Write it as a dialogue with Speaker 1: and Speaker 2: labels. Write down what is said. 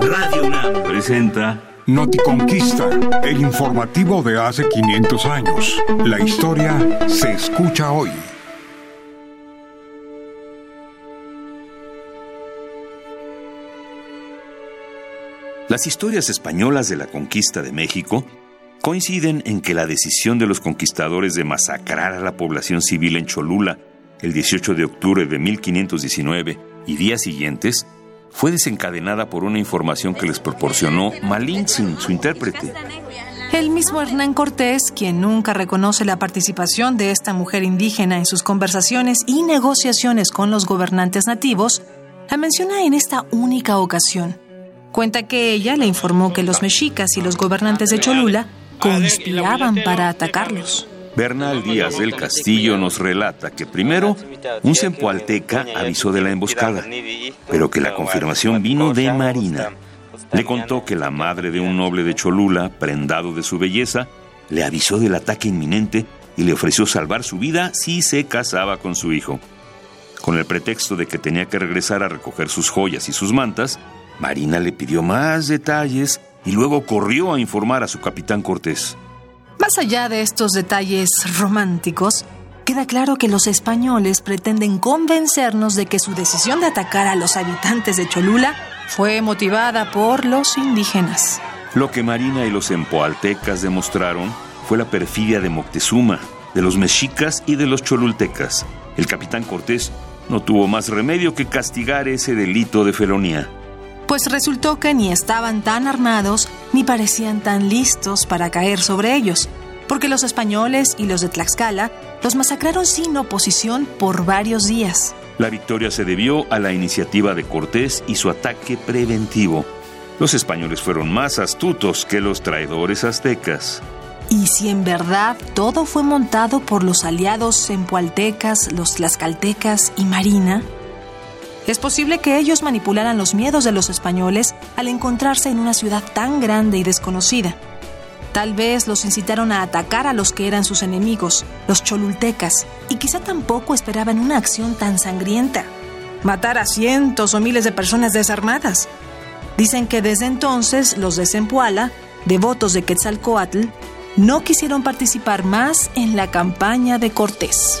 Speaker 1: Radio UNAM presenta
Speaker 2: Noticonquista, el informativo de hace 500 años. La historia se escucha hoy.
Speaker 1: Las historias españolas de la conquista de México coinciden en que la decisión de los conquistadores de masacrar a la población civil en Cholula el 18 de octubre de 1519 y días siguientes fue desencadenada por una información que les proporcionó Malintzin, su intérprete.
Speaker 3: El mismo Hernán Cortés, quien nunca reconoce la participación de esta mujer indígena en sus conversaciones y negociaciones con los gobernantes nativos, la menciona en esta única ocasión. Cuenta que ella le informó que los mexicas y los gobernantes de Cholula conspiraban para atacarlos.
Speaker 1: Bernal Díaz del Castillo nos relata que primero un cempoalteca avisó de la emboscada, pero que la confirmación vino de Marina. Le contó que la madre de un noble de Cholula, prendado de su belleza, le avisó del ataque inminente y le ofreció salvar su vida si se casaba con su hijo. Con el pretexto de que tenía que regresar a recoger sus joyas y sus mantas, Marina le pidió más detalles y luego corrió a informar a su capitán Cortés.
Speaker 3: Más allá de estos detalles románticos, queda claro que los españoles pretenden convencernos de que su decisión de atacar a los habitantes de Cholula fue motivada por los indígenas.
Speaker 1: Lo que Marina y los empoaltecas demostraron fue la perfidia de Moctezuma, de los mexicas y de los cholultecas. El capitán Cortés no tuvo más remedio que castigar ese delito de felonía
Speaker 3: pues resultó que ni estaban tan armados ni parecían tan listos para caer sobre ellos, porque los españoles y los de Tlaxcala los masacraron sin oposición por varios días.
Speaker 1: La victoria se debió a la iniciativa de Cortés y su ataque preventivo. Los españoles fueron más astutos que los traidores aztecas.
Speaker 3: Y si en verdad todo fue montado por los aliados zempoaltecas, los tlaxcaltecas y Marina, es posible que ellos manipularan los miedos de los españoles al encontrarse en una ciudad tan grande y desconocida. Tal vez los incitaron a atacar a los que eran sus enemigos, los cholultecas, y quizá tampoco esperaban una acción tan sangrienta, matar a cientos o miles de personas desarmadas. Dicen que desde entonces los de Zempoala, devotos de Quetzalcoatl, no quisieron participar más en la campaña de Cortés.